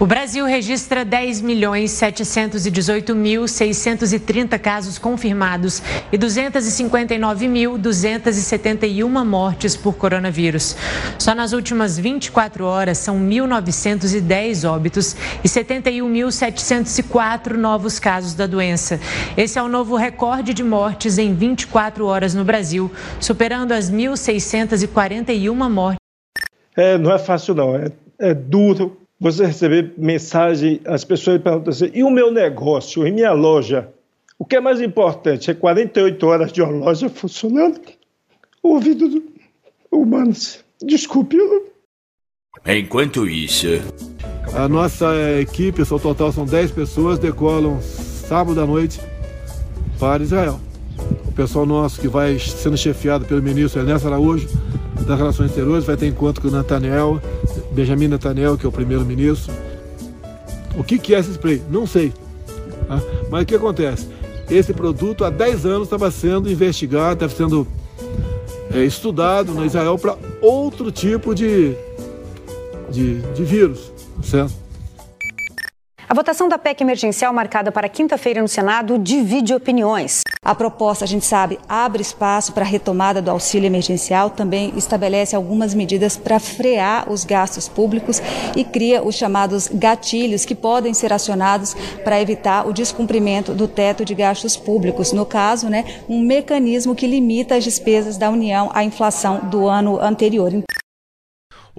O Brasil registra 10 milhões 718 mil 630 casos confirmados e 259.271 mortes por coronavírus. Só nas últimas 24 horas são 1.910 óbitos e 71.704 novos casos da doença. Esse é o novo recorde de mortes em 24 horas no Brasil, superando as 1.641 mortes. É, não é fácil não, é, é duro você receber mensagem, as pessoas perguntam assim, e o meu negócio, e minha loja? O que é mais importante? É 48 horas de uma loja funcionando? O ouvido do humano. Desculpe. Enquanto isso. A nossa equipe, seu total são 10 pessoas, decolam sábado à noite para Israel. O pessoal nosso que vai sendo chefiado pelo ministro Ernesto Araújo das Relações Exteriores vai ter encontro com o Nathaniel, Benjamin Netanyahu, que é o primeiro-ministro. O que, que é esse spray? Não sei. Tá? Mas o que acontece? Esse produto há 10 anos estava sendo investigado, estava sendo é, estudado no Israel para outro tipo de, de, de vírus, certo? A votação da PEC emergencial marcada para quinta-feira no Senado divide opiniões. A proposta, a gente sabe, abre espaço para a retomada do auxílio emergencial, também estabelece algumas medidas para frear os gastos públicos e cria os chamados gatilhos que podem ser acionados para evitar o descumprimento do teto de gastos públicos. No caso, né, um mecanismo que limita as despesas da União à inflação do ano anterior.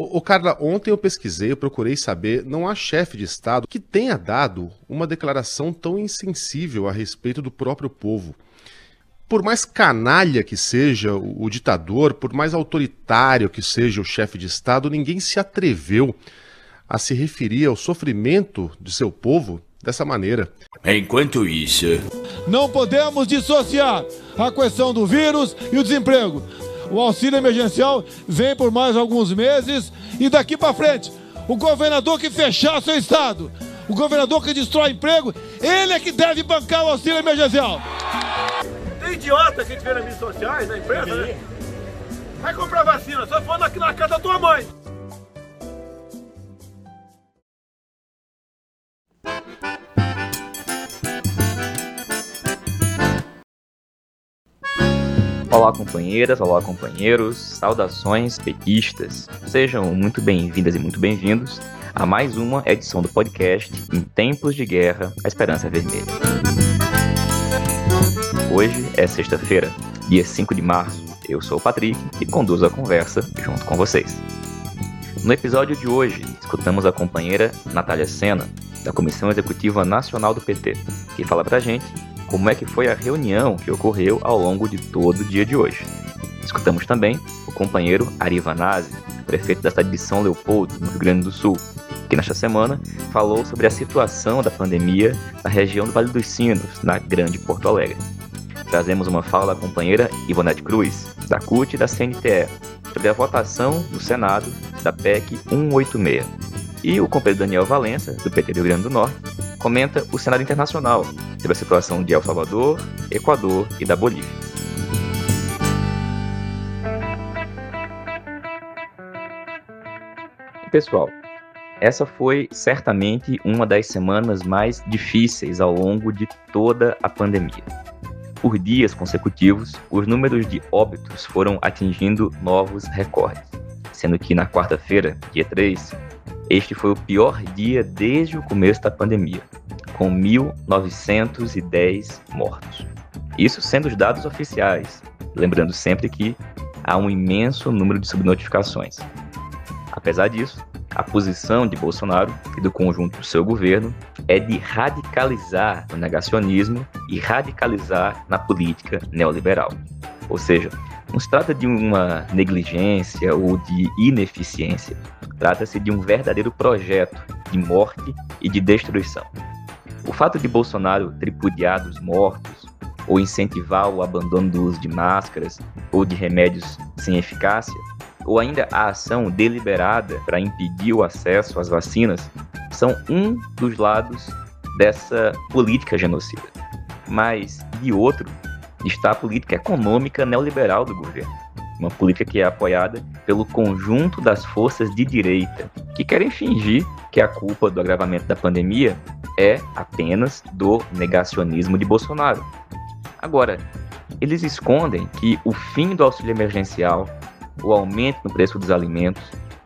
O, Carla, ontem eu pesquisei, eu procurei saber, não há chefe de Estado que tenha dado uma declaração tão insensível a respeito do próprio povo. Por mais canalha que seja o, o ditador, por mais autoritário que seja o chefe de Estado, ninguém se atreveu a se referir ao sofrimento de seu povo dessa maneira. Enquanto isso. Não podemos dissociar a questão do vírus e o desemprego. O auxílio emergencial vem por mais alguns meses e daqui para frente, o governador que fechar seu estado, o governador que destrói emprego, ele é que deve bancar o auxílio emergencial. Tem idiota que vê nas mídias sociais, na empresa, né? Vai comprar vacina, só for aqui na casa da tua mãe. Olá, companheiras, olá, companheiros, saudações petistas. Sejam muito bem-vindas e muito bem-vindos a mais uma edição do podcast Em Tempos de Guerra, a Esperança Vermelha. Hoje é sexta-feira, dia 5 de março. Eu sou o Patrick e conduzo a conversa junto com vocês. No episódio de hoje, escutamos a companheira Natália Sena, da Comissão Executiva Nacional do PT, que fala pra gente como é que foi a reunião que ocorreu ao longo de todo o dia de hoje. Escutamos também o companheiro Ari Vanazzi, prefeito da cidade de São Leopoldo, no Rio Grande do Sul, que nesta semana falou sobre a situação da pandemia na região do Vale dos Sinos, na Grande Porto Alegre. Trazemos uma fala da companheira Ivonete Cruz, da CUT e da CNTE, sobre a votação no Senado da PEC 186. E o companheiro Daniel Valença, do PT do Rio Grande do Norte, comenta o cenário internacional sobre a situação de El Salvador, Equador e da Bolívia. Pessoal, essa foi certamente uma das semanas mais difíceis ao longo de toda a pandemia. Por dias consecutivos, os números de óbitos foram atingindo novos recordes, sendo que na quarta-feira, dia 3, este foi o pior dia desde o começo da pandemia, com 1.910 mortos. Isso sendo os dados oficiais, lembrando sempre que há um imenso número de subnotificações. Apesar disso, a posição de Bolsonaro e do conjunto do seu governo é de radicalizar o negacionismo e radicalizar na política neoliberal. Ou seja, não se trata de uma negligência ou de ineficiência. Trata-se de um verdadeiro projeto de morte e de destruição. O fato de Bolsonaro tripudiar dos mortos, ou incentivar o abandono do uso de máscaras ou de remédios sem eficácia, ou ainda a ação deliberada para impedir o acesso às vacinas, são um dos lados dessa política genocida. Mas, de outro, está a política econômica neoliberal do governo. uma política que é apoiada pelo conjunto das forças de direita, que querem fingir que a culpa do agravamento da pandemia é apenas do negacionismo de Bolsonaro. Agora, eles escondem que o fim do auxílio emergencial, o aumento no preço dos alimentos,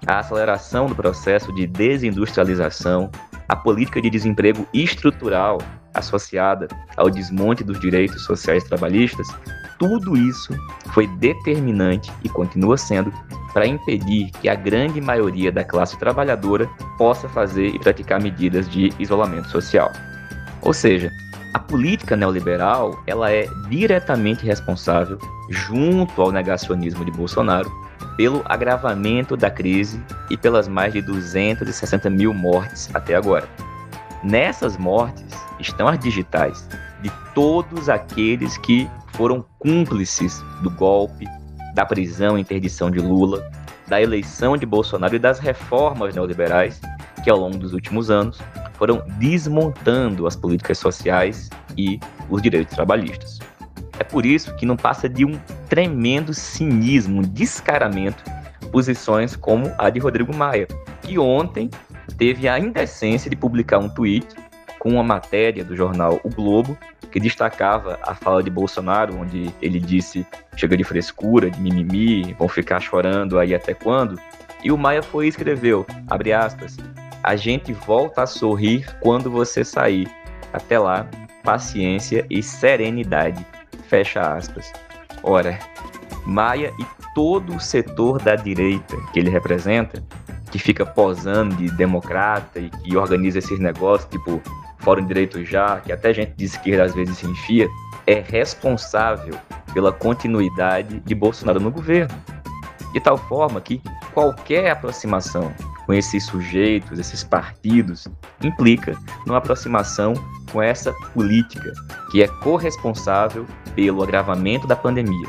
a aceleração do processo de desindustrialização, a política de desemprego estrutural associada ao desmonte dos direitos sociais trabalhistas, tudo isso foi determinante e continua sendo para impedir que a grande maioria da classe trabalhadora possa fazer e praticar medidas de isolamento social. Ou seja, a política neoliberal ela é diretamente responsável, junto ao negacionismo de Bolsonaro, pelo agravamento da crise e pelas mais de 260 mil mortes até agora. Nessas mortes estão as digitais de todos aqueles que foram cúmplices do golpe, da prisão e interdição de Lula, da eleição de Bolsonaro e das reformas neoliberais que, ao longo dos últimos anos, foram desmontando as políticas sociais e os direitos trabalhistas. É por isso que não passa de um tremendo cinismo, um descaramento, posições como a de Rodrigo Maia, que ontem teve a indecência de publicar um tweet com uma matéria do jornal O Globo que destacava a fala de Bolsonaro, onde ele disse: chega de frescura, de mimimi, vão ficar chorando aí até quando? E o Maia foi e escreveu, abre aspas, a gente volta a sorrir quando você sair. Até lá, paciência e serenidade. Fecha aspas. Ora, Maia e todo o setor da direita que ele representa, que fica posando de democrata e que organiza esses negócios, tipo Fórum de Direito Já, que até gente de esquerda às vezes se enfia, é responsável pela continuidade de Bolsonaro no governo. De tal forma que qualquer aproximação com esses sujeitos, esses partidos, implica numa aproximação com essa política que é corresponsável pelo agravamento da pandemia.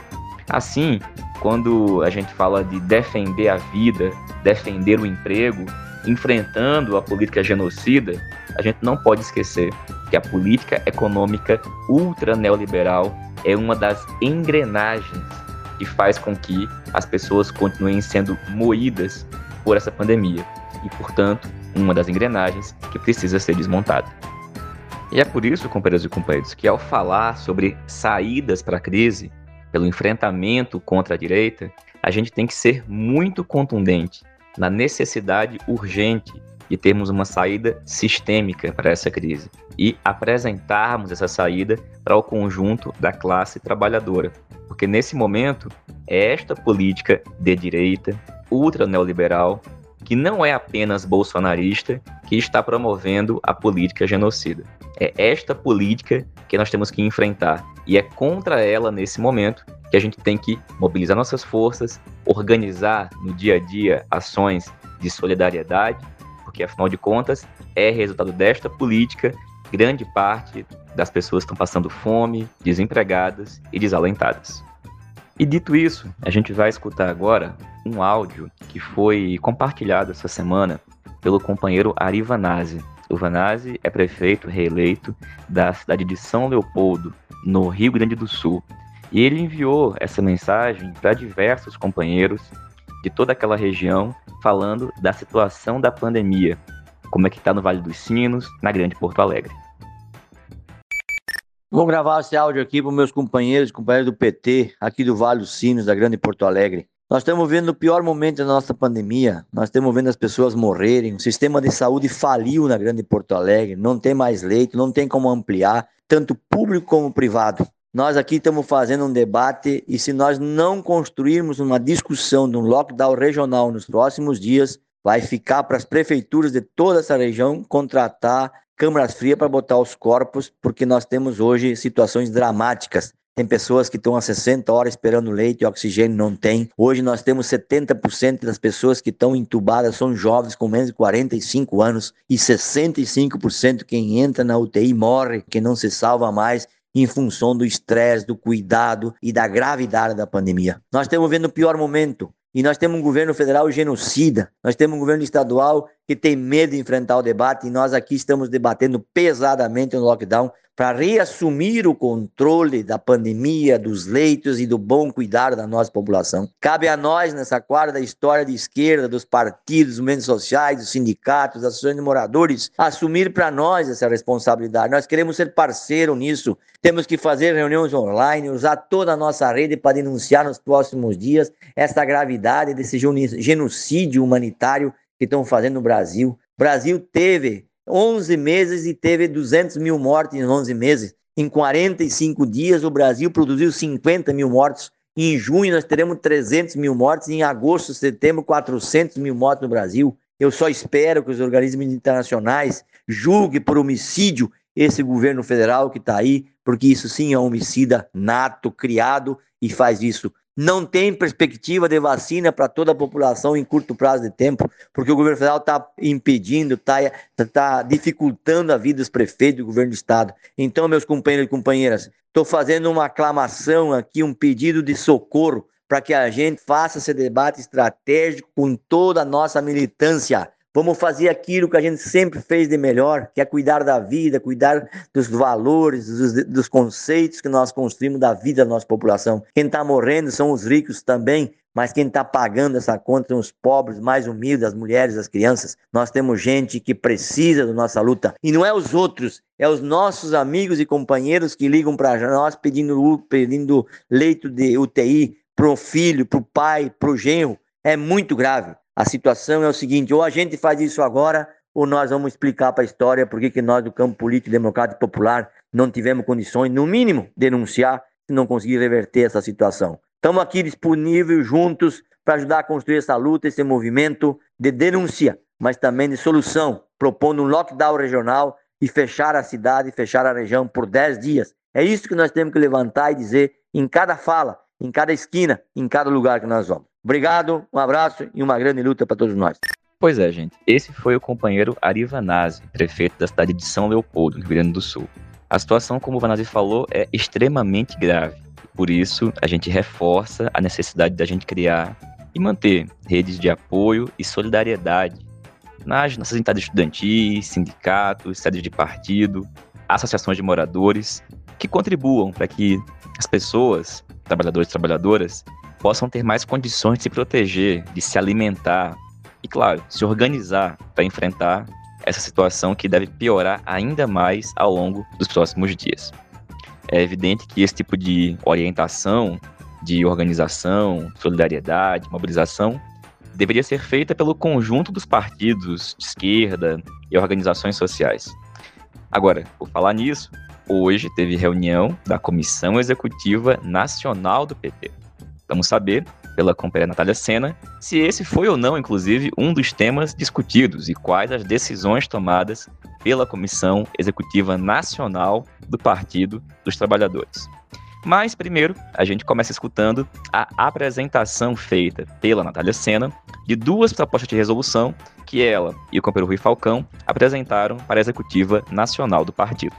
Assim, quando a gente fala de defender a vida, defender o emprego, enfrentando a política genocida, a gente não pode esquecer que a política econômica ultra neoliberal é uma das engrenagens que faz com que as pessoas continuem sendo moídas por essa pandemia e, portanto, uma das engrenagens que precisa ser desmontada. E é por isso, companheiros e companheiros, que ao falar sobre saídas para a crise, pelo enfrentamento contra a direita, a gente tem que ser muito contundente na necessidade urgente de termos uma saída sistêmica para essa crise e apresentarmos essa saída para o conjunto da classe trabalhadora. Porque nesse momento, esta política de direita, ultra neoliberal, que não é apenas bolsonarista, que está promovendo a política genocida. É esta política que nós temos que enfrentar. E é contra ela, nesse momento, que a gente tem que mobilizar nossas forças, organizar no dia a dia ações de solidariedade, porque afinal de contas é resultado desta política grande parte das pessoas estão passando fome, desempregadas e desalentadas. E dito isso, a gente vai escutar agora um áudio que foi compartilhado essa semana pelo companheiro Ari Vanazzi. O Vanazzi é prefeito reeleito da cidade de São Leopoldo, no Rio Grande do Sul. E ele enviou essa mensagem para diversos companheiros de toda aquela região, falando da situação da pandemia, como é que está no Vale dos Sinos, na Grande Porto Alegre. Vou gravar esse áudio aqui para meus companheiros, companheiros do PT, aqui do Vale dos Sinos, da Grande Porto Alegre. Nós estamos vendo o pior momento da nossa pandemia, nós estamos vendo as pessoas morrerem, o sistema de saúde faliu na Grande Porto Alegre, não tem mais leito, não tem como ampliar, tanto público como privado. Nós aqui estamos fazendo um debate e se nós não construirmos uma discussão de um lockdown regional nos próximos dias, vai ficar para as prefeituras de toda essa região contratar câmaras frias para botar os corpos, porque nós temos hoje situações dramáticas. Tem pessoas que estão há 60 horas esperando leite e oxigênio não tem. Hoje nós temos 70% das pessoas que estão entubadas são jovens com menos de 45 anos e 65% quem entra na UTI morre, que não se salva mais em função do estresse, do cuidado e da gravidade da pandemia. Nós estamos vendo o pior momento e nós temos um governo federal genocida, nós temos um governo estadual que tem medo de enfrentar o debate e nós aqui estamos debatendo pesadamente no lockdown para reassumir o controle da pandemia, dos leitos e do bom cuidado da nossa população. Cabe a nós, nessa quadra da história de esquerda, dos partidos, dos movimentos sociais, dos sindicatos, das associações de moradores, assumir para nós essa responsabilidade. Nós queremos ser parceiro nisso. Temos que fazer reuniões online, usar toda a nossa rede para denunciar nos próximos dias essa gravidade desse genocídio humanitário que estão fazendo no Brasil. O Brasil teve 11 meses e teve 200 mil mortes em 11 meses. Em 45 dias, o Brasil produziu 50 mil mortos. Em junho, nós teremos 300 mil mortes. Em agosto, setembro, 400 mil mortes no Brasil. Eu só espero que os organismos internacionais julguem por homicídio esse governo federal que está aí, porque isso sim é um homicida nato, criado e faz isso não tem perspectiva de vacina para toda a população em curto prazo de tempo, porque o governo federal está impedindo, está tá dificultando a vida dos prefeitos do governo do estado. Então, meus companheiros e companheiras, estou fazendo uma aclamação aqui, um pedido de socorro para que a gente faça esse debate estratégico com toda a nossa militância Vamos fazer aquilo que a gente sempre fez de melhor, que é cuidar da vida, cuidar dos valores, dos, dos conceitos que nós construímos da vida da nossa população. Quem está morrendo são os ricos também, mas quem está pagando essa conta são os pobres, mais humildes, as mulheres, as crianças. Nós temos gente que precisa da nossa luta. E não é os outros, é os nossos amigos e companheiros que ligam para nós pedindo, pedindo leito de UTI para o filho, para o pai, para o genro. É muito grave. A situação é o seguinte: ou a gente faz isso agora, ou nós vamos explicar para a história por que nós, do campo político democrático popular, não tivemos condições, no mínimo, denunciar se não conseguir reverter essa situação. Estamos aqui disponíveis, juntos, para ajudar a construir essa luta, esse movimento de denúncia, mas também de solução, propondo um lockdown regional e fechar a cidade, fechar a região por 10 dias. É isso que nós temos que levantar e dizer em cada fala, em cada esquina, em cada lugar que nós vamos. Obrigado, um abraço e uma grande luta para todos nós. Pois é, gente. Esse foi o companheiro Ari Vanazzi, prefeito da cidade de São Leopoldo, no Rio Grande do Sul. A situação, como o Vanazzi falou, é extremamente grave. Por isso, a gente reforça a necessidade da gente criar e manter redes de apoio e solidariedade nas nossas entidades estudantis, sindicatos, sedes de partido, associações de moradores, que contribuam para que as pessoas, trabalhadores e trabalhadoras, possam ter mais condições de se proteger, de se alimentar e, claro, se organizar para enfrentar essa situação que deve piorar ainda mais ao longo dos próximos dias. É evidente que esse tipo de orientação, de organização, solidariedade, mobilização, deveria ser feita pelo conjunto dos partidos de esquerda e organizações sociais. Agora, por falar nisso, hoje teve reunião da Comissão Executiva Nacional do PT. Vamos saber, pela companheira Natália Sena, se esse foi ou não, inclusive, um dos temas discutidos e quais as decisões tomadas pela Comissão Executiva Nacional do Partido dos Trabalhadores. Mas, primeiro, a gente começa escutando a apresentação feita pela Natália Sena de duas propostas de resolução que ela e o companheiro Rui Falcão apresentaram para a Executiva Nacional do Partido.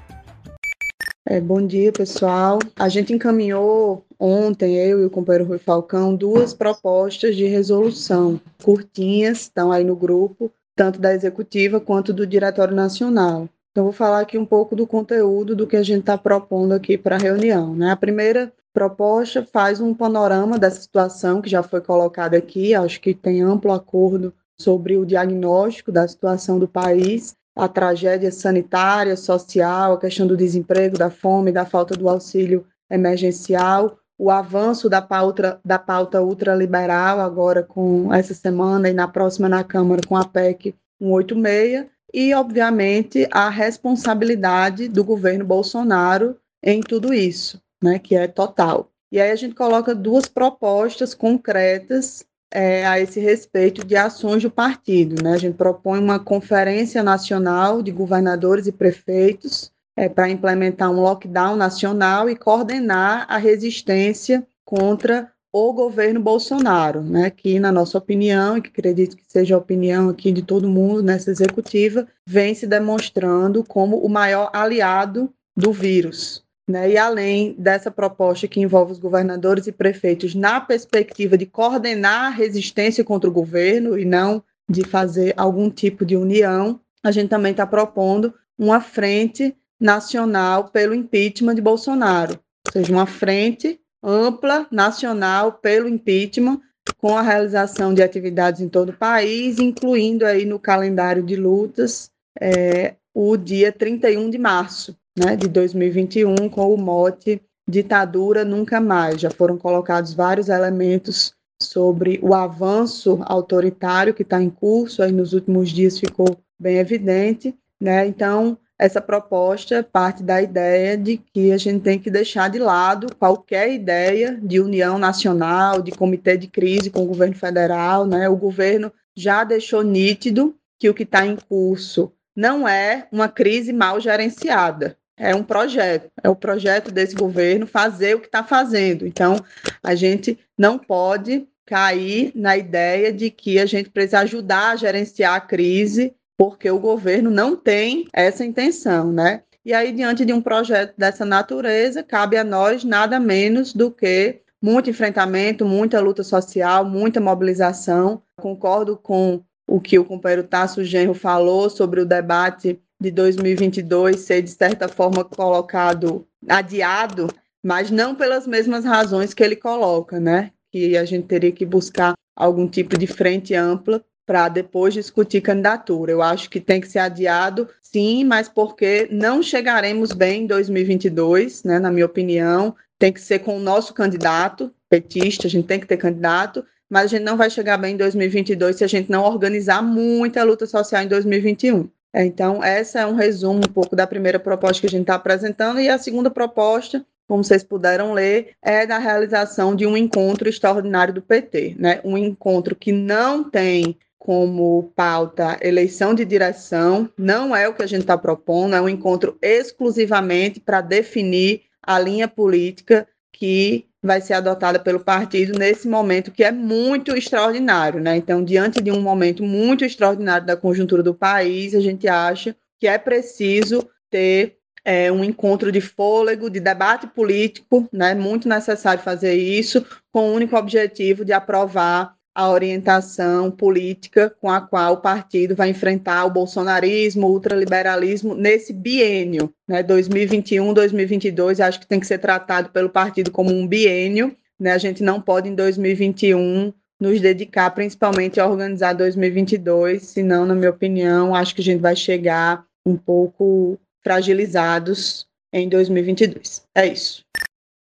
É, bom dia, pessoal. A gente encaminhou ontem, eu e o companheiro Rui Falcão, duas propostas de resolução curtinhas, estão aí no grupo, tanto da executiva quanto do Diretório Nacional. Então, vou falar aqui um pouco do conteúdo do que a gente está propondo aqui para a reunião. Né? A primeira proposta faz um panorama dessa situação que já foi colocada aqui, acho que tem amplo acordo sobre o diagnóstico da situação do país a tragédia sanitária, social, a questão do desemprego, da fome, da falta do auxílio emergencial, o avanço da pauta, da pauta ultraliberal, agora com essa semana e na próxima na Câmara com a PEC 186, e, obviamente, a responsabilidade do governo Bolsonaro em tudo isso, né, que é total. E aí a gente coloca duas propostas concretas é, a esse respeito de ações do partido. Né? A gente propõe uma conferência nacional de governadores e prefeitos é, para implementar um lockdown nacional e coordenar a resistência contra o governo Bolsonaro, né, que, na nossa opinião, e que acredito que seja a opinião aqui de todo mundo nessa executiva, vem se demonstrando como o maior aliado do vírus. Né? E além dessa proposta que envolve os governadores e prefeitos na perspectiva de coordenar a resistência contra o governo e não de fazer algum tipo de união, a gente também está propondo uma frente nacional pelo impeachment de Bolsonaro, ou seja, uma frente ampla nacional pelo impeachment com a realização de atividades em todo o país, incluindo aí no calendário de lutas é, o dia 31 de março né, de 2021, com o mote Ditadura Nunca Mais. Já foram colocados vários elementos sobre o avanço autoritário que está em curso, aí nos últimos dias ficou bem evidente. Né? Então, essa proposta parte da ideia de que a gente tem que deixar de lado qualquer ideia de união nacional, de comitê de crise com o governo federal. Né? O governo já deixou nítido que o que está em curso não é uma crise mal gerenciada. É um projeto, é o projeto desse governo fazer o que está fazendo. Então, a gente não pode cair na ideia de que a gente precisa ajudar a gerenciar a crise porque o governo não tem essa intenção, né? E aí, diante de um projeto dessa natureza, cabe a nós nada menos do que muito enfrentamento, muita luta social, muita mobilização. Concordo com o que o companheiro Tasso Genro falou sobre o debate de 2022 ser, de certa forma, colocado, adiado, mas não pelas mesmas razões que ele coloca, né? Que a gente teria que buscar algum tipo de frente ampla para depois discutir candidatura. Eu acho que tem que ser adiado, sim, mas porque não chegaremos bem em 2022, né, na minha opinião. Tem que ser com o nosso candidato petista, a gente tem que ter candidato, mas a gente não vai chegar bem em 2022 se a gente não organizar muita luta social em 2021. Então, essa é um resumo um pouco da primeira proposta que a gente está apresentando, e a segunda proposta como vocês puderam ler, é da realização de um encontro extraordinário do PT, né? Um encontro que não tem como pauta eleição de direção, não é o que a gente está propondo, é um encontro exclusivamente para definir a linha política que vai ser adotada pelo partido nesse momento que é muito extraordinário, né? Então, diante de um momento muito extraordinário da conjuntura do país, a gente acha que é preciso ter é, um encontro de fôlego, de debate político, né? Muito necessário fazer isso, com o único objetivo de aprovar a orientação política com a qual o partido vai enfrentar o bolsonarismo, o ultraliberalismo nesse biênio, né, 2021-2022, acho que tem que ser tratado pelo partido como um biênio, né, a gente não pode em 2021 nos dedicar principalmente a organizar 2022, senão, na minha opinião, acho que a gente vai chegar um pouco fragilizados em 2022. É isso.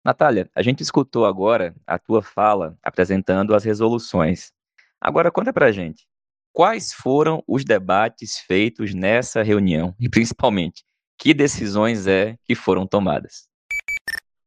Natália, a gente escutou agora a tua fala apresentando as resoluções. Agora conta pra gente, quais foram os debates feitos nessa reunião e principalmente, que decisões é que foram tomadas?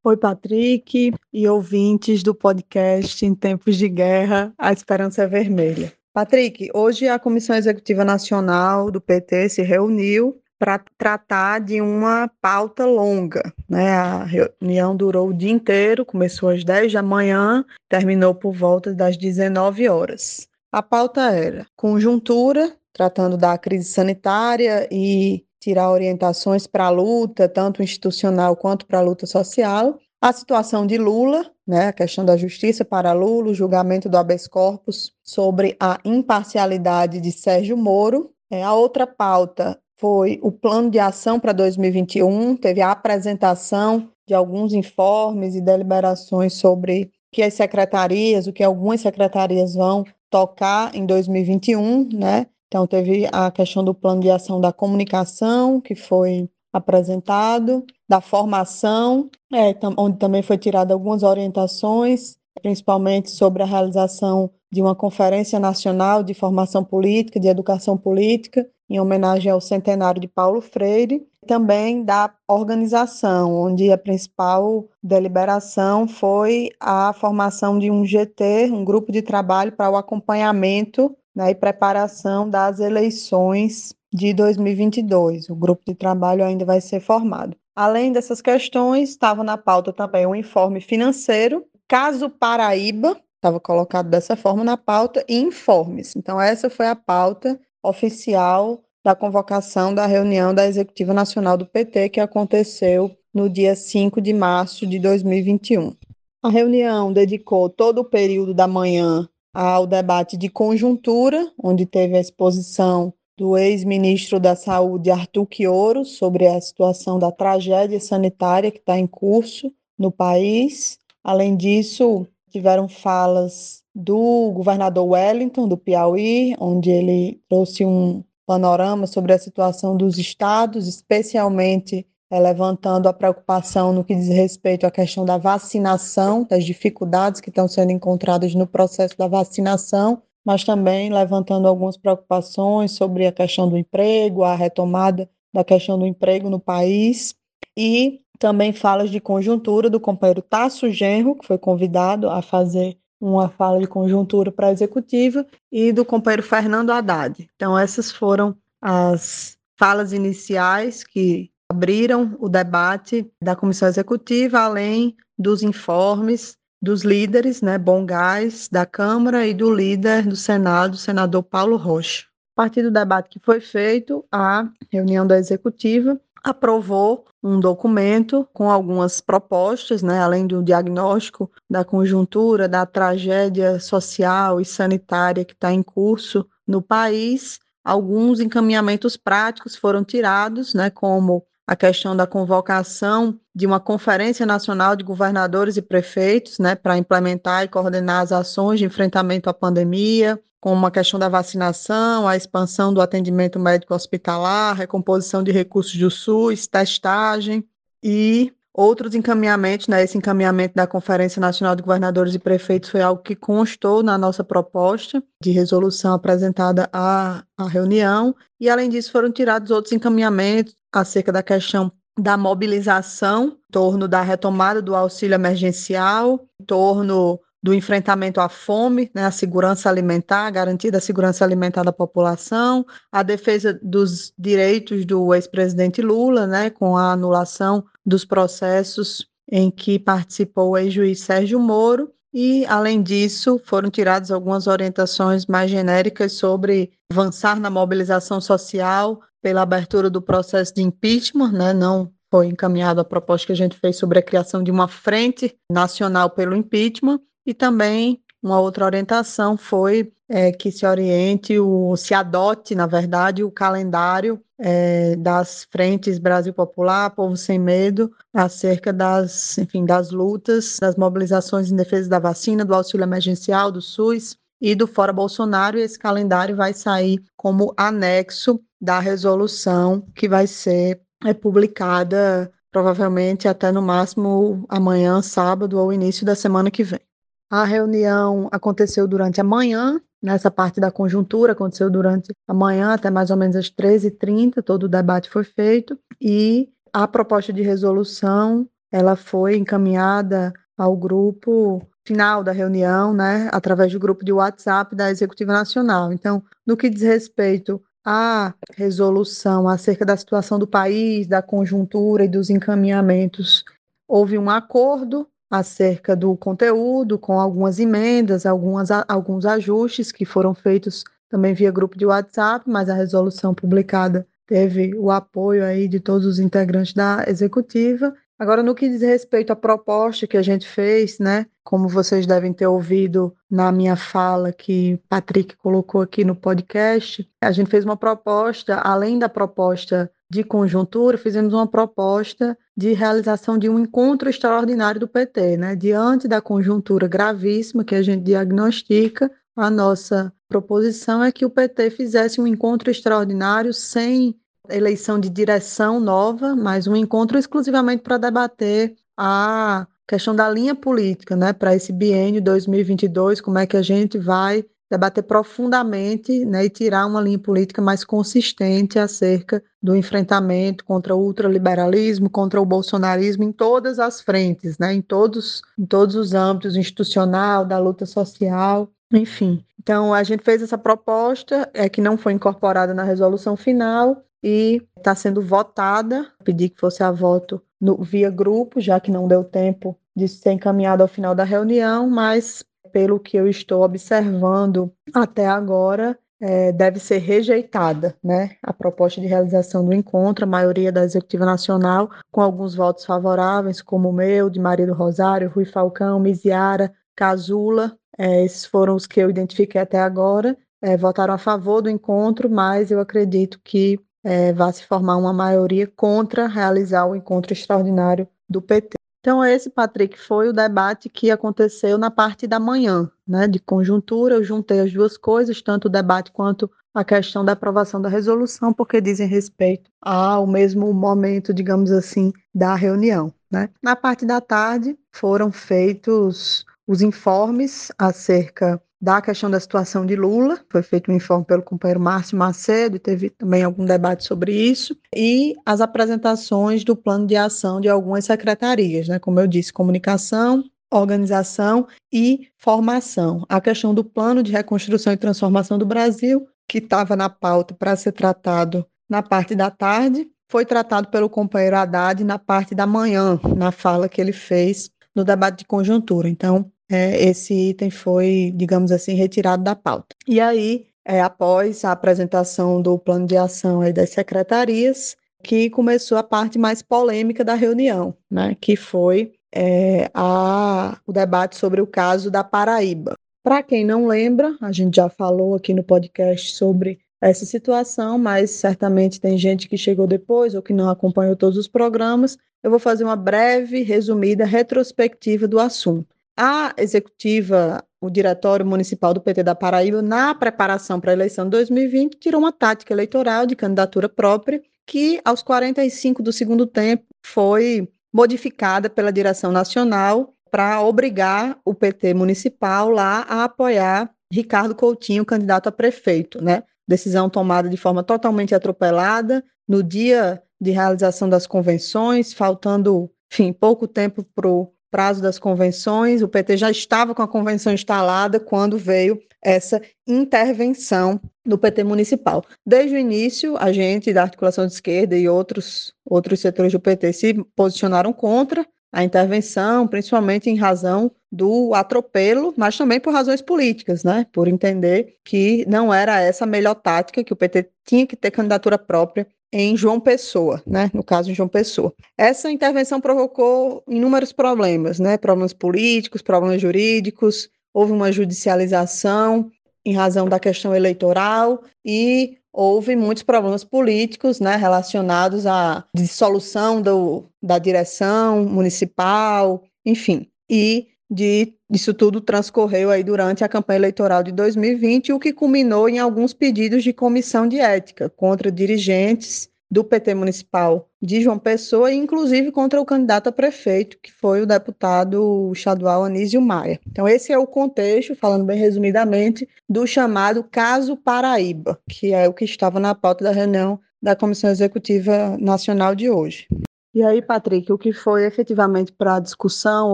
Oi, Patrick e ouvintes do podcast Em Tempos de Guerra, A Esperança é Vermelha. Patrick, hoje a Comissão Executiva Nacional do PT se reuniu para tratar de uma pauta longa. Né? A reunião durou o dia inteiro, começou às 10 da manhã, terminou por volta das 19 horas. A pauta era conjuntura, tratando da crise sanitária e tirar orientações para a luta, tanto institucional quanto para a luta social. A situação de Lula, né, a questão da justiça para Lula, o julgamento do habeas corpus sobre a imparcialidade de Sérgio Moro. É, a outra pauta foi o plano de ação para 2021, teve a apresentação de alguns informes e deliberações sobre o que as secretarias, o que algumas secretarias vão tocar em 2021, né? Então teve a questão do plano de ação da comunicação, que foi apresentado, da formação, é, onde também foi tirada algumas orientações, principalmente sobre a realização de uma conferência nacional de formação política, de educação política, em homenagem ao centenário de Paulo Freire, também da organização, onde a principal deliberação foi a formação de um GT, um grupo de trabalho para o acompanhamento né, e preparação das eleições de 2022. O grupo de trabalho ainda vai ser formado. Além dessas questões, estava na pauta também um informe financeiro, caso Paraíba, estava colocado dessa forma na pauta, e informes. Então, essa foi a pauta oficial da convocação da reunião da Executiva Nacional do PT, que aconteceu no dia 5 de março de 2021. A reunião dedicou todo o período da manhã ao debate de conjuntura, onde teve a exposição do ex-ministro da Saúde Arthur Quioro sobre a situação da tragédia sanitária que está em curso no país. Além disso, tiveram falas do governador Wellington, do Piauí, onde ele trouxe um panorama sobre a situação dos estados, especialmente é, levantando a preocupação no que diz respeito à questão da vacinação, das dificuldades que estão sendo encontradas no processo da vacinação, mas também levantando algumas preocupações sobre a questão do emprego, a retomada da questão do emprego no país. E também falas de conjuntura do companheiro Tasso Genro, que foi convidado a fazer uma fala de conjuntura para a executiva, e do companheiro Fernando Haddad. Então, essas foram as falas iniciais que abriram o debate da comissão executiva, além dos informes dos líderes, né, Bongás, da Câmara, e do líder do Senado, o senador Paulo Rocha. A partir do debate que foi feito, a reunião da executiva aprovou um documento com algumas propostas, né, além do diagnóstico da conjuntura, da tragédia social e sanitária que está em curso no país. Alguns encaminhamentos práticos foram tirados, né, como a questão da convocação de uma Conferência Nacional de Governadores e Prefeitos, né, para implementar e coordenar as ações de enfrentamento à pandemia, como a questão da vacinação, a expansão do atendimento médico hospitalar, recomposição de recursos do SUS, testagem e outros encaminhamentos, né? Esse encaminhamento da Conferência Nacional de Governadores e Prefeitos foi algo que constou na nossa proposta de resolução apresentada à, à reunião, e além disso foram tirados outros encaminhamentos acerca da questão da mobilização em torno da retomada do auxílio emergencial, em torno do enfrentamento à fome, né, a segurança alimentar, a garantia da segurança alimentar da população, a defesa dos direitos do ex-presidente Lula, né, com a anulação dos processos em que participou o ex-juiz Sérgio Moro, e, além disso, foram tiradas algumas orientações mais genéricas sobre avançar na mobilização social pela abertura do processo de impeachment, né, não foi encaminhada a proposta que a gente fez sobre a criação de uma frente nacional pelo impeachment, e também uma outra orientação foi é, que se oriente, o, se adote, na verdade, o calendário é, das frentes Brasil Popular, Povo Sem Medo, acerca das, enfim, das lutas, das mobilizações em defesa da vacina, do auxílio emergencial, do SUS e do Fora Bolsonaro. E esse calendário vai sair como anexo da resolução que vai ser é, publicada provavelmente até no máximo amanhã, sábado ou início da semana que vem. A reunião aconteceu durante a manhã, nessa parte da conjuntura, aconteceu durante a manhã até mais ou menos às 13h30, todo o debate foi feito, e a proposta de resolução, ela foi encaminhada ao grupo final da reunião, né, através do grupo de WhatsApp da Executiva Nacional. Então, no que diz respeito à resolução acerca da situação do país, da conjuntura e dos encaminhamentos, houve um acordo acerca do conteúdo, com algumas emendas, algumas, alguns ajustes que foram feitos também via grupo de WhatsApp, mas a resolução publicada teve o apoio aí de todos os integrantes da executiva. Agora, no que diz respeito à proposta que a gente fez, né, como vocês devem ter ouvido na minha fala que Patrick colocou aqui no podcast, a gente fez uma proposta, além da proposta de conjuntura, fizemos uma proposta de realização de um encontro extraordinário do PT, né? Diante da conjuntura gravíssima que a gente diagnostica, a nossa proposição é que o PT fizesse um encontro extraordinário sem eleição de direção nova, mas um encontro exclusivamente para debater a questão da linha política, né, para esse biênio 2022, como é que a gente vai debater profundamente né, e tirar uma linha política mais consistente acerca do enfrentamento contra o ultraliberalismo, contra o bolsonarismo em todas as frentes, né, em, todos, em todos os âmbitos, institucional, da luta social, enfim. Então, a gente fez essa proposta, é que não foi incorporada na resolução final e está sendo votada. Pedi que fosse a voto no, via grupo, já que não deu tempo de ser encaminhado ao final da reunião, mas pelo que eu estou observando até agora, é, deve ser rejeitada, né? A proposta de realização do encontro, a maioria da Executiva Nacional, com alguns votos favoráveis, como o meu, de Maria do Rosário, Rui Falcão, Miziara, Casula, é, esses foram os que eu identifiquei até agora. é, votaram a favor do encontro, mas eu acredito que é, vai se formar uma maioria contra realizar o encontro extraordinário do PT. Então, esse, Patrick, foi o debate que aconteceu na parte da manhã, né, de conjuntura. Eu juntei as duas coisas, tanto o debate quanto a questão da aprovação da resolução, porque dizem respeito ao mesmo momento, digamos assim, da reunião. Né? Na parte da tarde, foram feitos os informes acerca da questão da situação de Lula. Foi feito um informe pelo companheiro Márcio Macedo, e teve também algum debate sobre isso, e as apresentações do plano de ação de algumas secretarias, né? Como eu disse, comunicação, organização e formação. A questão do plano de reconstrução e transformação do Brasil, que estava na pauta para ser tratado na parte da tarde, foi tratado pelo companheiro Haddad na parte da manhã, na fala que ele fez no debate de conjuntura. Então, é, esse item foi, digamos assim, retirado da pauta. E aí, é, após a apresentação do plano de ação aí das secretarias, que começou a parte mais polêmica da reunião, né, que foi é, a, o debate sobre o caso da Paraíba. Para quem não lembra, a gente já falou aqui no podcast sobre essa situação, mas certamente tem gente que chegou depois ou que não acompanhou todos os programas. Eu vou fazer uma breve, resumida retrospectiva do assunto. A executiva, o Diretório Municipal do PT da Paraíba, na preparação para a eleição de 2020, tirou uma tática eleitoral de candidatura própria, que aos 45 do segundo tempo foi modificada pela direção nacional para obrigar o PT municipal lá a apoiar Ricardo Coutinho, candidato a prefeito, né? Decisão tomada de forma totalmente atropelada no dia de realização das convenções, faltando, enfim, pouco tempo para o prazo das convenções, o PT já estava com a convenção instalada quando veio essa intervenção do PT municipal. Desde o início, a gente da articulação de esquerda e outros, outros setores do PT se posicionaram contra a intervenção, principalmente em razão do atropelo, mas também por razões políticas, né? Por entender que não era essa a melhor tática, que o PT tinha que ter candidatura própria em João Pessoa, né? No caso em João Pessoa. Essa intervenção provocou inúmeros problemas, né? Problemas políticos, problemas jurídicos, houve uma judicialização em razão da questão eleitoral e houve muitos problemas políticos, né, relacionados à dissolução do, da direção municipal, enfim. E de isso tudo transcorreu aí durante a campanha eleitoral de 2020, o que culminou em alguns pedidos de comissão de ética contra dirigentes do PT municipal de João Pessoa, inclusive contra o candidato a prefeito, que foi o deputado estadual Anísio Maia. Então, esse é o contexto, falando bem resumidamente, do chamado caso Paraíba, que é o que estava na pauta da reunião da Comissão Executiva Nacional de hoje. E aí, Patrick, o que foi efetivamente para a discussão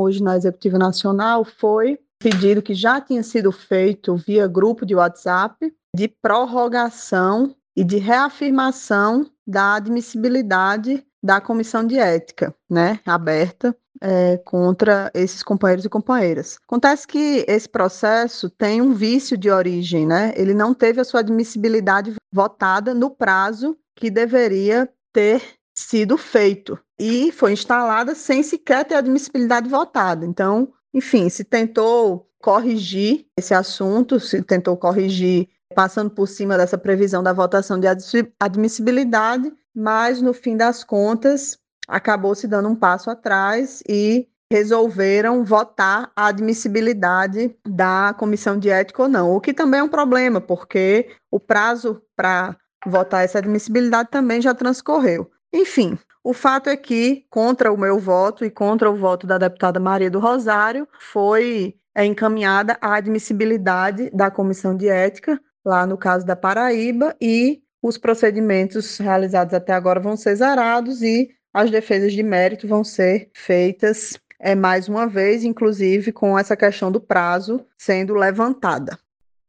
hoje na Executiva Nacional foi pedido que já tinha sido feito via grupo de WhatsApp de prorrogação e de reafirmação da admissibilidade da comissão de ética, né, aberta é, contra esses companheiros e companheiras. Acontece que esse processo tem um vício de origem, né? Ele não teve a sua admissibilidade votada no prazo que deveria ter sido feito e foi instalada sem sequer ter admissibilidade votada. Então, enfim, se tentou corrigir esse assunto, se tentou corrigir passando por cima dessa previsão da votação de admissibilidade, mas no fim das contas acabou se dando um passo atrás e resolveram votar a admissibilidade da comissão de ética ou não, o que também é um problema, porque o prazo para votar essa admissibilidade também já transcorreu. Enfim, o fato é que, contra o meu voto e contra o voto da deputada Maria do Rosário, foi é, encaminhada a admissibilidade da comissão de ética, lá no caso da Paraíba, e os procedimentos realizados até agora vão ser zerados e as defesas de mérito vão ser feitas é, mais uma vez, inclusive com essa questão do prazo sendo levantada.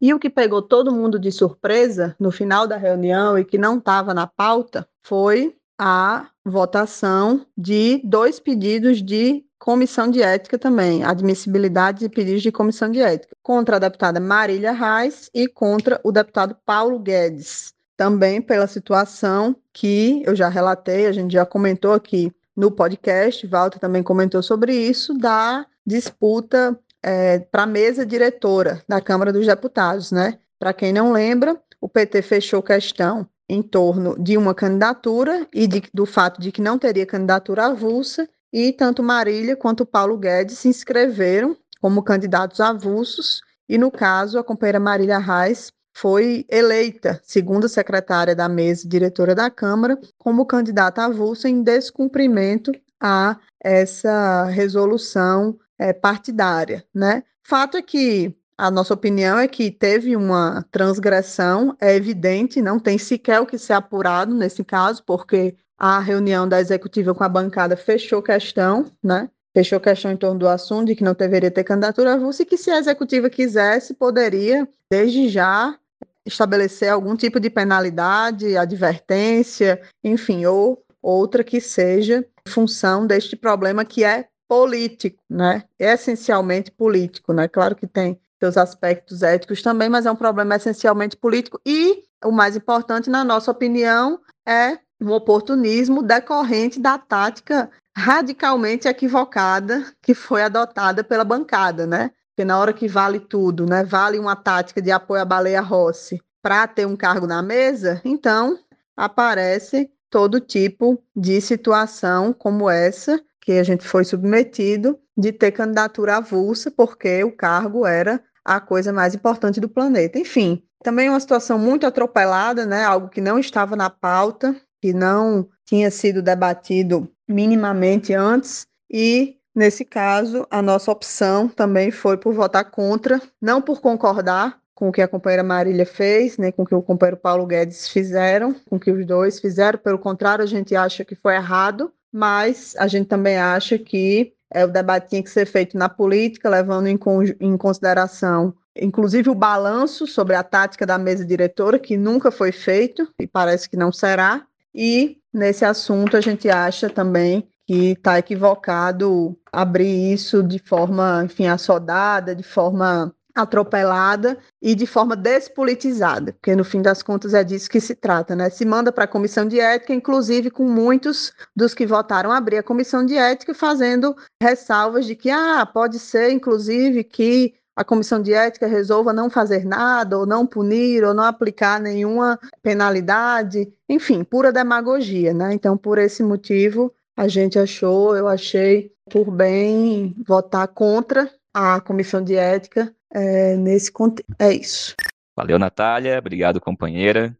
E o que pegou todo mundo de surpresa no final da reunião e que não estava na pauta foi a votação de dois pedidos de comissão de ética também, admissibilidade de pedidos de comissão de ética, contra a deputada Marília Reis e contra o deputado Paulo Guedes, também pela situação que eu já relatei, a gente já comentou aqui no podcast, Walter também comentou sobre isso, da disputa é, para a mesa diretora da Câmara dos Deputados, né? Para quem não lembra, o PT fechou questão em torno de uma candidatura e de, do fato de que não teria candidatura avulsa, e tanto Marília quanto Paulo Guedes se inscreveram como candidatos avulsos, e no caso, a companheira Marília Reis foi eleita segunda secretária da mesa diretora da Câmara como candidata avulsa em descumprimento a essa resolução é, partidária, né? Fato é que a nossa opinião é que teve uma transgressão, é evidente, não tem sequer o que ser apurado nesse caso, porque a reunião da executiva com a bancada fechou questão, né? Fechou questão em torno do assunto de que não deveria ter candidatura avulsa e que se a executiva quisesse, poderia, desde já, estabelecer algum tipo de penalidade, advertência, enfim, ou outra que seja função deste problema que é político, né? Essencialmente político, né? Claro que tem seus aspectos éticos também, mas é um problema essencialmente político e o mais importante, na nossa opinião, é um oportunismo decorrente da tática radicalmente equivocada que foi adotada pela bancada, né? Porque na hora que vale tudo, né? Vale uma tática de apoio à baleia Rossi para ter um cargo na mesa, então aparece todo tipo de situação como essa que a gente foi submetido de ter candidatura avulsa porque o cargo era a coisa mais importante do planeta. Enfim, também uma situação muito atropelada, né? Algo que não estava na pauta, que não tinha sido debatido minimamente antes e Nesse caso, a nossa opção também foi por votar contra, não por concordar com o que a companheira Marília fez, nem com o que o companheiro Paulo Guedes fizeram, com o que os dois fizeram. Pelo contrário, a gente acha que foi errado, mas a gente também acha que é, o debate tinha que ser feito na política, levando em, em consideração, inclusive, o balanço sobre a tática da mesa diretora, que nunca foi feito e parece que não será. E nesse assunto, a gente acha também que está equivocado abrir isso de forma, enfim, assodada, de forma atropelada e de forma despolitizada, porque no fim das contas é disso que se trata, né? Se manda para a comissão de ética, inclusive com muitos dos que votaram abrir a comissão de ética fazendo ressalvas de que ah, pode ser inclusive que a comissão de ética resolva não fazer nada, ou não punir, ou não aplicar nenhuma penalidade, enfim, pura demagogia, né? Então, por esse motivo, a gente achou, eu achei por bem votar contra a comissão de ética é, nesse contexto. É isso. Valeu, Natália. Obrigado, companheira.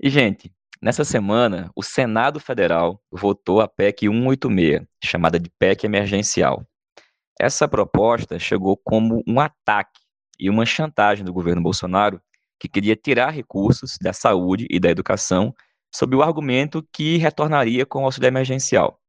E, gente, nessa semana, o Senado Federal votou a PEC 186, chamada de PEC emergencial. Essa proposta chegou como um ataque e uma chantagem do governo Bolsonaro, que queria tirar recursos da saúde e da educação sob o argumento que retornaria com o auxílio emergencial.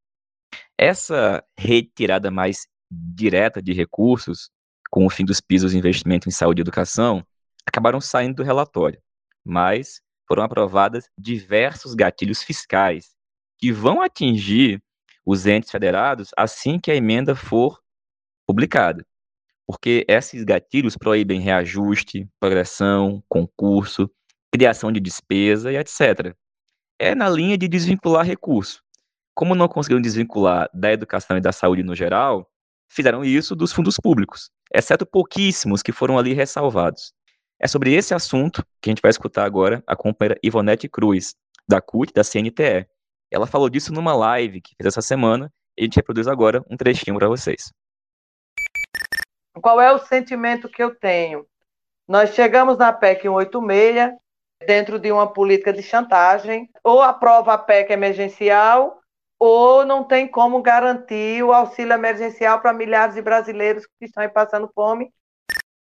Essa retirada mais direta de recursos, com o fim dos pisos de investimento em saúde e educação, acabaram saindo do relatório, mas foram aprovadas diversos gatilhos fiscais que vão atingir os entes federados assim que a emenda for publicada. Porque esses gatilhos proíbem reajuste, progressão, concurso, criação de despesa e etc é na linha de desvincular recurso. Como não conseguiram desvincular da educação e da saúde no geral, fizeram isso dos fundos públicos, exceto pouquíssimos que foram ali ressalvados. É sobre esse assunto que a gente vai escutar agora a companheira Ivonete Cruz, da CUT, da CNTE. Ela falou disso numa live que fez essa semana e a gente reproduz agora um trechinho para vocês. Qual é o sentimento que eu tenho? Nós chegamos na PEC 186, dentro de uma política de chantagem, ou aprova a PEC emergencial, ou não tem como garantir o auxílio emergencial para milhares de brasileiros que estão aí passando fome.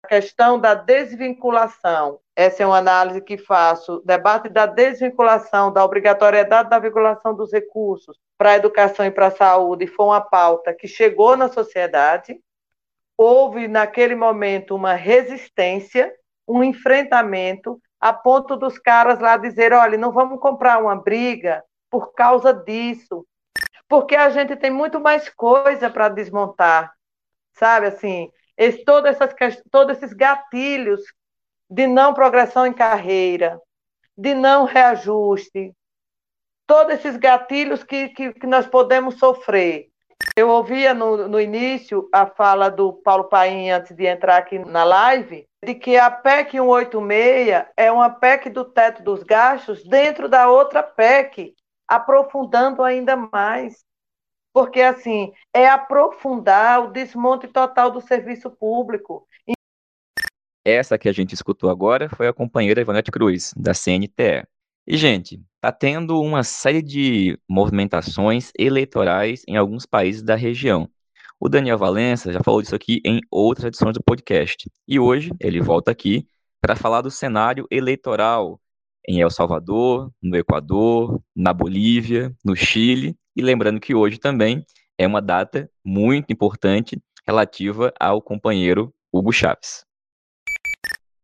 A questão da desvinculação, essa é uma análise que faço, debate da desvinculação, da obrigatoriedade da vinculação dos recursos para a educação e para a saúde, foi uma pauta que chegou na sociedade, houve naquele momento uma resistência, um enfrentamento, a ponto dos caras lá dizer, olha, não vamos comprar uma briga por causa disso, porque a gente tem muito mais coisa para desmontar, sabe assim, esse, todas essas, todos esses gatilhos de não progressão em carreira, de não reajuste, todos esses gatilhos que, que, que nós podemos sofrer. Eu ouvia no, no início a fala do Paulo Paim antes de entrar aqui na live, de que a PEC 186 é uma PEC do teto dos gastos dentro da outra PEC, aprofundando ainda mais. Porque, assim, é aprofundar o desmonte total do serviço público. Essa que a gente escutou agora foi a companheira Ivonete Cruz, da CNTE. E, gente, está tendo uma série de movimentações eleitorais em alguns países da região. O Daniel Valença já falou disso aqui em outras edições do podcast. E hoje ele volta aqui para falar do cenário eleitoral em El Salvador, no Equador, na Bolívia, no Chile. E lembrando que hoje também é uma data muito importante relativa ao companheiro Hugo Chaves.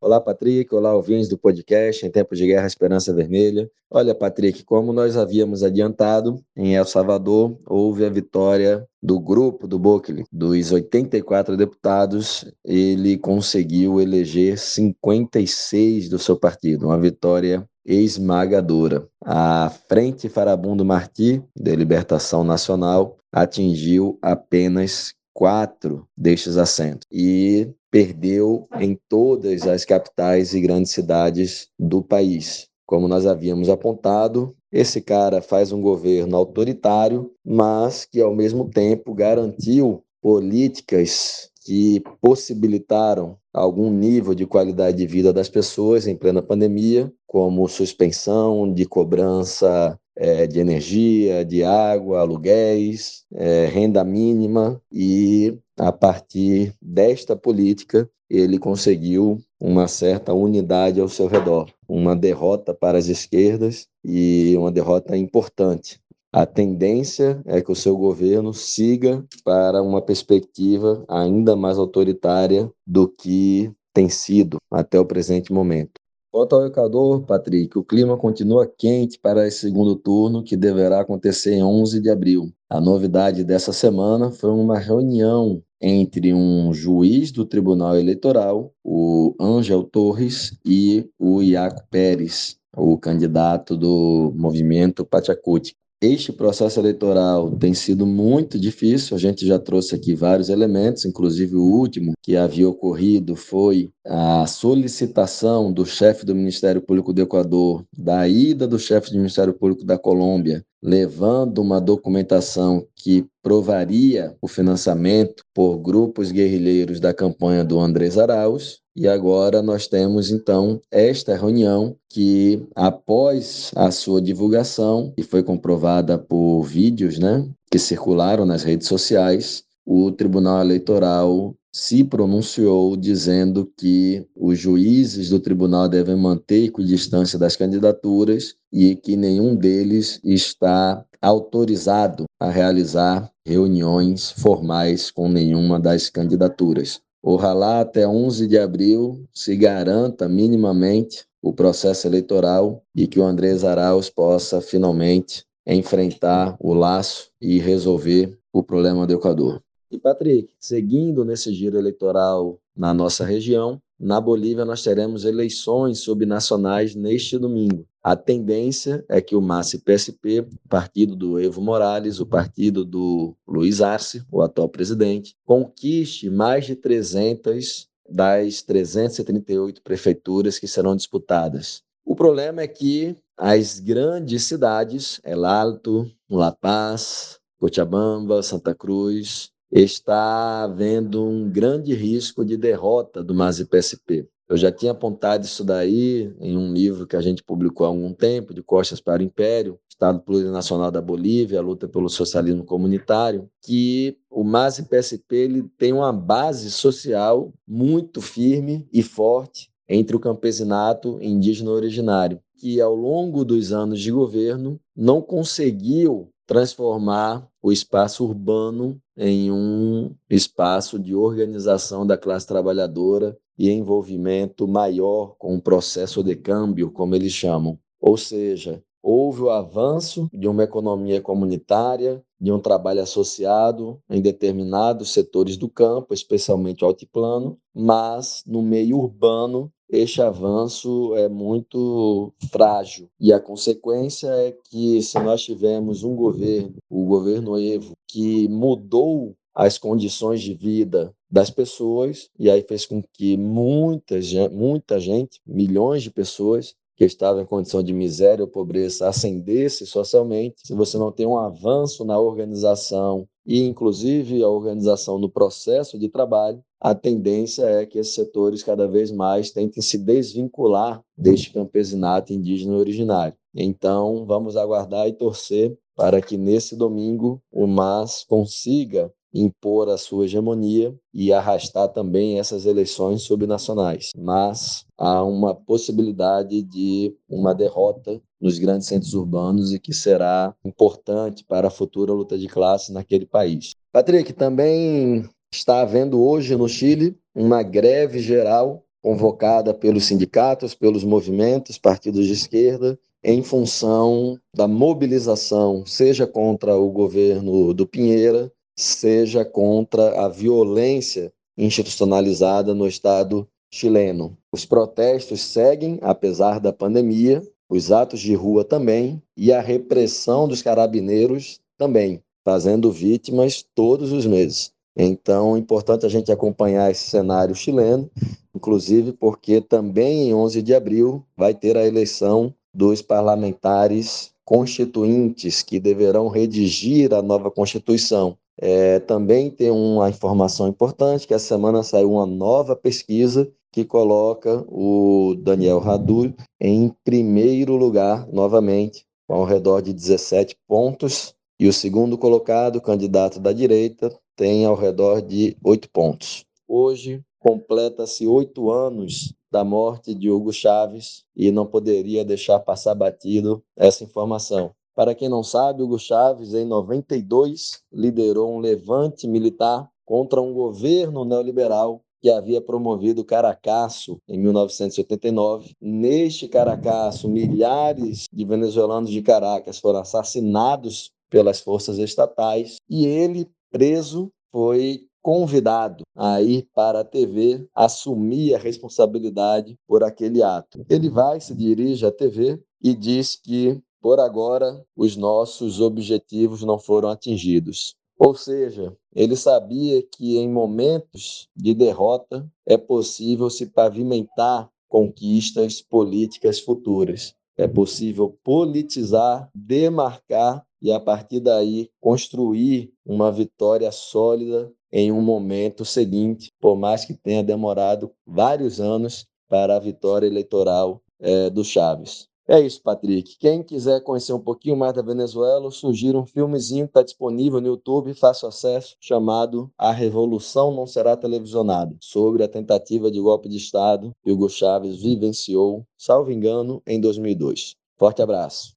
Olá, Patrick. Olá, ouvintes do podcast Em Tempo de Guerra Esperança Vermelha. Olha, Patrick, como nós havíamos adiantado, em El Salvador houve a vitória do grupo do Bokele. Dos 84 deputados, ele conseguiu eleger 56 do seu partido, uma vitória esmagadora. A Frente Farabundo Martí, de Libertação Nacional, atingiu apenas quatro destes assentos. E perdeu em todas as capitais e grandes cidades do país. Como nós havíamos apontado, esse cara faz um governo autoritário, mas que ao mesmo tempo garantiu políticas que possibilitaram algum nível de qualidade de vida das pessoas em plena pandemia, como suspensão de cobrança é, de energia, de água, aluguéis, é, renda mínima, e a partir desta política ele conseguiu uma certa unidade ao seu redor, uma derrota para as esquerdas e uma derrota importante. A tendência é que o seu governo siga para uma perspectiva ainda mais autoritária do que tem sido até o presente momento. Quanto ao Equador, Patrick, o clima continua quente para esse segundo turno, que deverá acontecer em 11 de abril. A novidade dessa semana foi uma reunião entre um juiz do Tribunal Eleitoral, o Ângel Torres, e o Iaco Pérez, o candidato do movimento Pachacuti. Este processo eleitoral tem sido muito difícil, a gente já trouxe aqui vários elementos, inclusive o último que havia ocorrido foi a solicitação do chefe do Ministério Público do Equador, da ida do chefe do Ministério Público da Colômbia, levando uma documentação que provaria o financiamento por grupos guerrilheiros da campanha do Andrés Arauz, e agora nós temos então esta reunião que, após a sua divulgação, e foi comprovada por vídeos né, que circularam nas redes sociais, o Tribunal Eleitoral se pronunciou dizendo que os juízes do tribunal devem manter equidistância das candidaturas e que nenhum deles está autorizado a realizar reuniões formais com nenhuma das candidaturas. Ojalá até 11 de abril se garanta minimamente o processo eleitoral e que o Andrés Arauz possa finalmente enfrentar o laço e resolver o problema do Equador. E Patrick, seguindo nesse giro eleitoral na nossa região, na Bolívia nós teremos eleições subnacionais neste domingo. A tendência é que o MAS-PSP, partido do Evo Morales, o partido do Luiz Arce, o atual presidente, conquiste mais de 300 das 338 prefeituras que serão disputadas. O problema é que as grandes cidades, El Alto, La Paz, Cochabamba, Santa Cruz, está havendo um grande risco de derrota do MAS-PSP. Eu já tinha apontado isso daí em um livro que a gente publicou há algum tempo, De Costas para o Império, Estado Plurinacional da Bolívia, a luta pelo socialismo comunitário, que o MAS e PSP ele tem uma base social muito firme e forte entre o campesinato indígena originário, que ao longo dos anos de governo não conseguiu transformar o espaço urbano em um espaço de organização da classe trabalhadora e envolvimento maior com o processo de câmbio, como eles chamam. Ou seja, houve o avanço de uma economia comunitária, de um trabalho associado em determinados setores do campo, especialmente o altiplano, mas no meio urbano este avanço é muito frágil. E a consequência é que, se nós tivermos um governo, o governo Evo, que mudou as condições de vida das pessoas, e aí fez com que muita, muita gente, milhões de pessoas, que estavam em condição de miséria ou pobreza ascendesse socialmente, se você não tem um avanço na organização e, inclusive, a organização no processo de trabalho, a tendência é que esses setores cada vez mais tentem se desvincular deste campesinato indígena originário. Então, vamos aguardar e torcer para que nesse domingo o MAS consiga impor a sua hegemonia e arrastar também essas eleições subnacionais. Mas há uma possibilidade de uma derrota nos grandes centros urbanos e que será importante para a futura luta de classe naquele país. Patrick, também está havendo hoje no Chile uma greve geral convocada pelos sindicatos, pelos movimentos, partidos de esquerda, em função da mobilização, seja contra o governo do Pinheira, seja contra a violência institucionalizada no Estado chileno. Os protestos seguem, apesar da pandemia, os atos de rua também, e a repressão dos carabineiros também, fazendo vítimas todos os meses. Então, é importante a gente acompanhar esse cenário chileno, inclusive porque também em 11 de abril vai ter a eleição dos parlamentares constituintes que deverão redigir a nova Constituição. É, também tem uma informação importante, que essa semana saiu uma nova pesquisa que coloca o Daniel Radu em primeiro lugar novamente, com ao redor de 17 pontos, e o segundo colocado, candidato da direita, tem ao redor de 8 pontos. Hoje completa-se oito anos da morte de Hugo Chaves e não poderia deixar passar batido essa informação. Para quem não sabe, Hugo Chávez, em 92, liderou um levante militar contra um governo neoliberal que havia promovido Caracasso em 1989. Neste Caracasso, milhares de venezuelanos de Caracas foram assassinados pelas forças estatais e ele, preso, foi convidado a ir para a TV assumir a responsabilidade por aquele ato. Ele vai, se dirige à TV e diz que por agora, os nossos objetivos não foram atingidos. Ou seja, ele sabia que em momentos de derrota é possível se pavimentar conquistas políticas futuras. É possível politizar, demarcar e, a partir daí, construir uma vitória sólida em um momento seguinte, por mais que tenha demorado vários anos para a vitória eleitoral é, do Chaves. É isso, Patrick. Quem quiser conhecer um pouquinho mais da Venezuela, sugiro um filmezinho que está disponível no YouTube, fácil acesso, chamado A Revolução Não Será Televisionada, sobre a tentativa de golpe de Estado que Hugo Chávez vivenciou, salvo engano, em 2002. Forte abraço.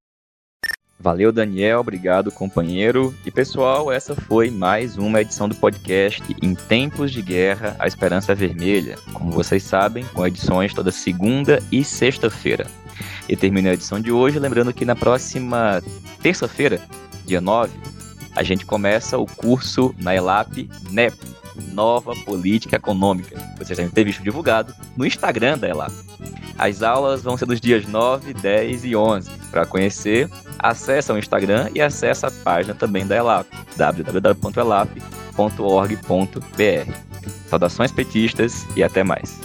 Valeu, Daniel. Obrigado, companheiro. E pessoal, essa foi mais uma edição do podcast Em Tempos de Guerra, a Esperança Vermelha. Como vocês sabem, com edições toda segunda e sexta-feira. E termino a edição de hoje lembrando que na próxima terça-feira, dia 9, a gente começa o curso na ELAP NEP, Nova Política Econômica. Vocês devem ter visto divulgado no Instagram da ELAP. As aulas vão ser dos dias 9, 10 e 11. Para conhecer, acesse o Instagram e acesse a página também da ELAP, www.elap.org.br. Saudações petistas e até mais.